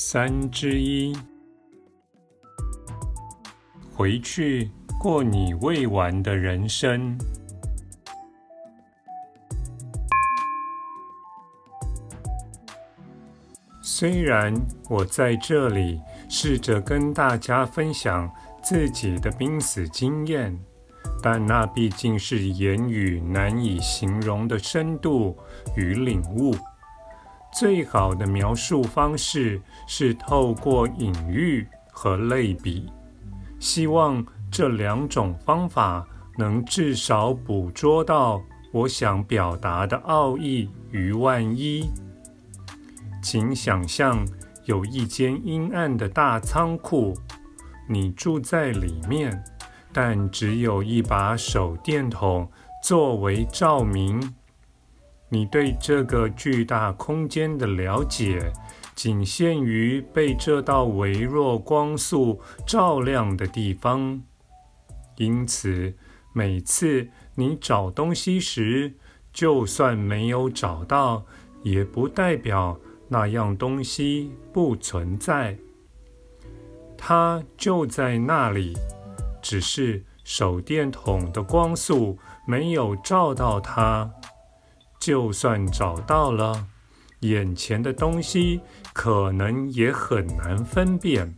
三之一，回去过你未完的人生。虽然我在这里试着跟大家分享自己的濒死经验，但那毕竟是言语难以形容的深度与领悟。最好的描述方式是透过隐喻和类比，希望这两种方法能至少捕捉到我想表达的奥义与万一。请想象有一间阴暗的大仓库，你住在里面，但只有一把手电筒作为照明。你对这个巨大空间的了解，仅限于被这道微弱光束照亮的地方。因此，每次你找东西时，就算没有找到，也不代表那样东西不存在。它就在那里，只是手电筒的光束没有照到它。就算找到了，眼前的东西可能也很难分辨。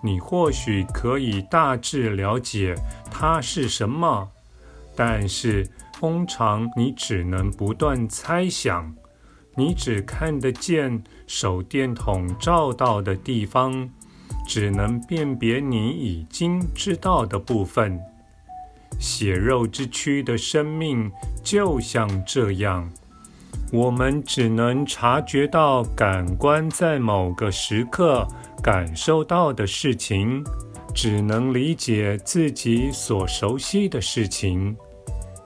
你或许可以大致了解它是什么，但是通常你只能不断猜想。你只看得见手电筒照到的地方，只能辨别你已经知道的部分。血肉之躯的生命就像这样，我们只能察觉到感官在某个时刻感受到的事情，只能理解自己所熟悉的事情。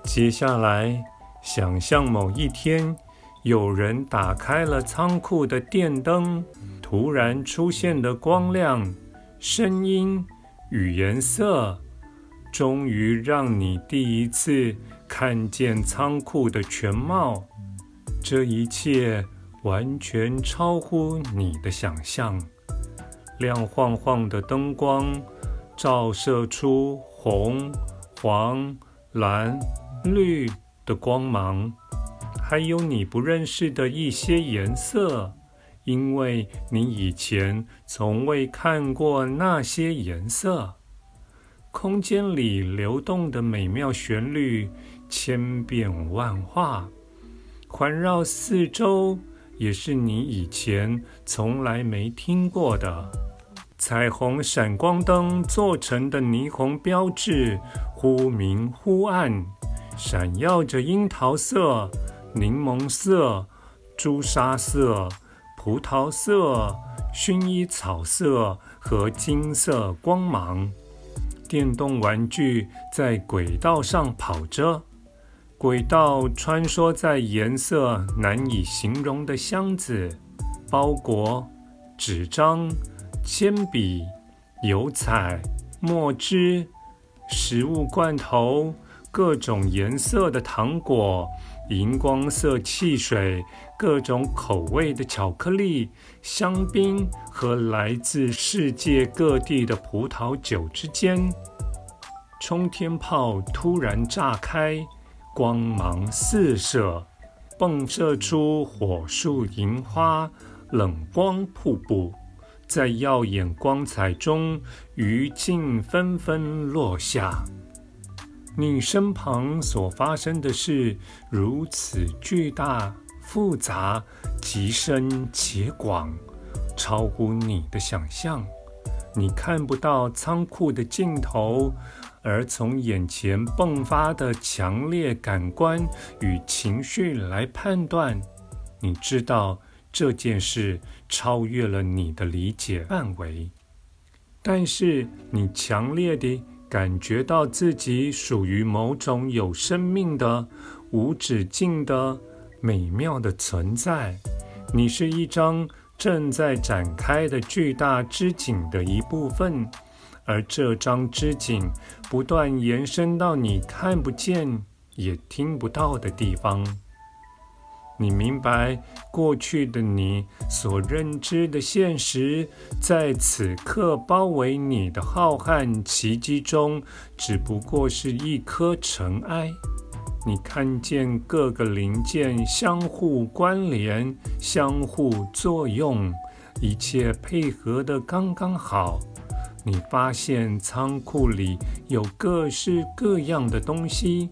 接下来，想象某一天，有人打开了仓库的电灯，突然出现的光亮、声音与颜色。终于让你第一次看见仓库的全貌，这一切完全超乎你的想象。亮晃晃的灯光照射出红、黄、蓝、绿的光芒，还有你不认识的一些颜色，因为你以前从未看过那些颜色。空间里流动的美妙旋律，千变万化，环绕四周，也是你以前从来没听过的。彩虹闪光灯做成的霓虹标志，忽明忽暗，闪耀着樱桃色、柠檬色、朱砂色、葡萄色、薰衣草色和金色光芒。电动玩具在轨道上跑着，轨道穿梭在颜色难以形容的箱子、包裹、纸张、铅笔、油彩、墨汁、食物罐头、各种颜色的糖果。荧光色汽水、各种口味的巧克力、香槟和来自世界各地的葡萄酒之间，冲天炮突然炸开，光芒四射，迸射出火树银花、冷光瀑布，在耀眼光彩中，余烬纷纷落下。你身旁所发生的事如此巨大、复杂、极深且广，超乎你的想象。你看不到仓库的尽头，而从眼前迸发的强烈感官与情绪来判断，你知道这件事超越了你的理解范围，但是你强烈地感觉到自己属于某种有生命的、无止境的美妙的存在。你是一张正在展开的巨大织锦的一部分，而这张织锦不断延伸到你看不见也听不到的地方。你明白，过去的你所认知的现实，在此刻包围你的浩瀚奇迹中，只不过是一颗尘埃。你看见各个零件相互关联、相互作用，一切配合得刚刚好。你发现仓库里有各式各样的东西。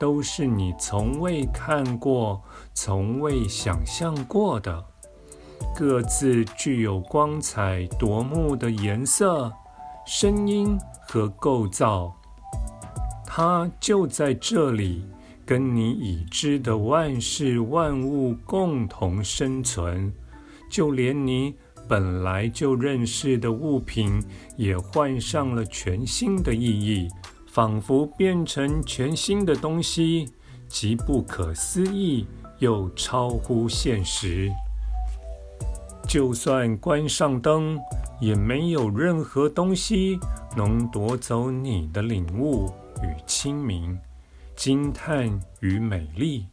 都是你从未看过、从未想象过的，各自具有光彩夺目的颜色、声音和构造。它就在这里，跟你已知的万事万物共同生存，就连你本来就认识的物品也换上了全新的意义。仿佛变成全新的东西，极不可思议又超乎现实。就算关上灯，也没有任何东西能夺走你的领悟与清明、惊叹与美丽，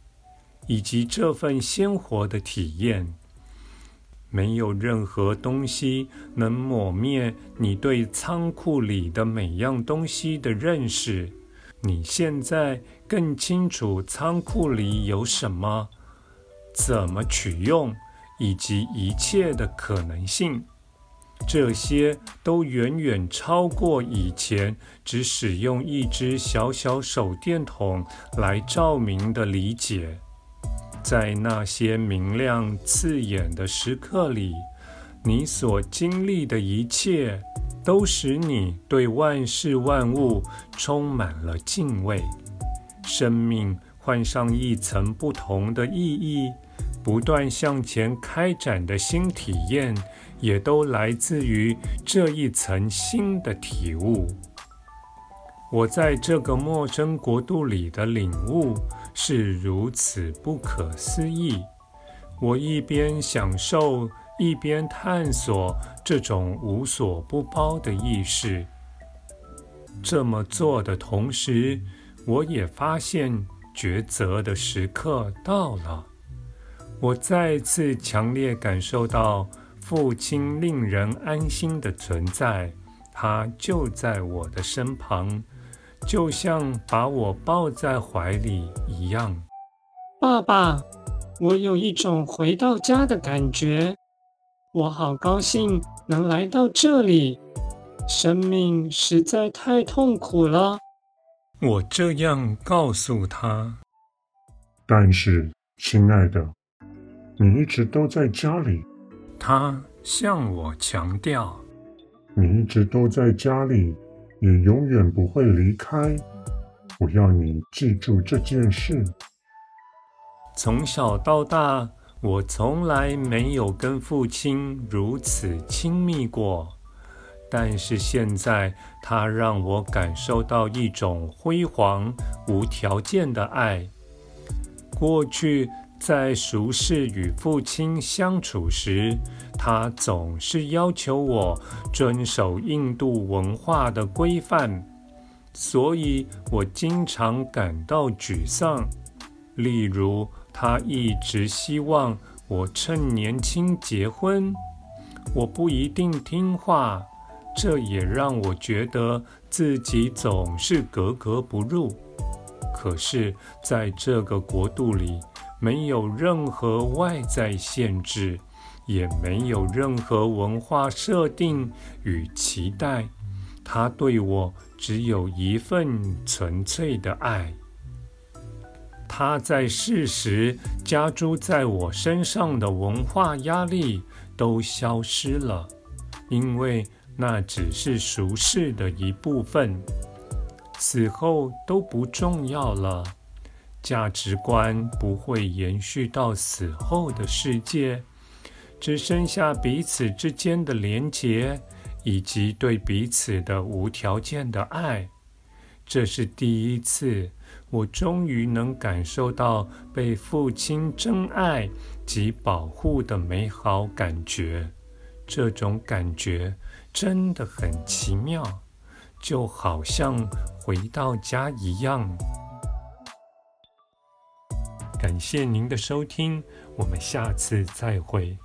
以及这份鲜活的体验。没有任何东西能抹灭你对仓库里的每样东西的认识。你现在更清楚仓库里有什么，怎么取用，以及一切的可能性。这些都远远超过以前只使用一只小小手电筒来照明的理解。在那些明亮刺眼的时刻里，你所经历的一切，都使你对万事万物充满了敬畏。生命换上一层不同的意义，不断向前开展的新体验，也都来自于这一层新的体悟。我在这个陌生国度里的领悟。是如此不可思议。我一边享受，一边探索这种无所不包的意识。这么做的同时，我也发现抉择的时刻到了。我再次强烈感受到父亲令人安心的存在，他就在我的身旁。就像把我抱在怀里一样，爸爸，我有一种回到家的感觉。我好高兴能来到这里。生命实在太痛苦了。我这样告诉他。但是，亲爱的，你一直都在家里。他向我强调，你一直都在家里。也永远不会离开。我要你记住这件事。从小到大，我从来没有跟父亲如此亲密过，但是现在，他让我感受到一种辉煌、无条件的爱。过去，在熟识与父亲相处时，他总是要求我遵守印度文化的规范，所以我经常感到沮丧。例如，他一直希望我趁年轻结婚，我不一定听话，这也让我觉得自己总是格格不入。可是，在这个国度里，没有任何外在限制，也没有任何文化设定与期待。他对我只有一份纯粹的爱。他在世时加诸在我身上的文化压力都消失了，因为那只是俗世的一部分，死后都不重要了。价值观不会延续到死后的世界，只剩下彼此之间的连结，以及对彼此的无条件的爱。这是第一次，我终于能感受到被父亲真爱及保护的美好感觉。这种感觉真的很奇妙，就好像回到家一样。感谢您的收听，我们下次再会。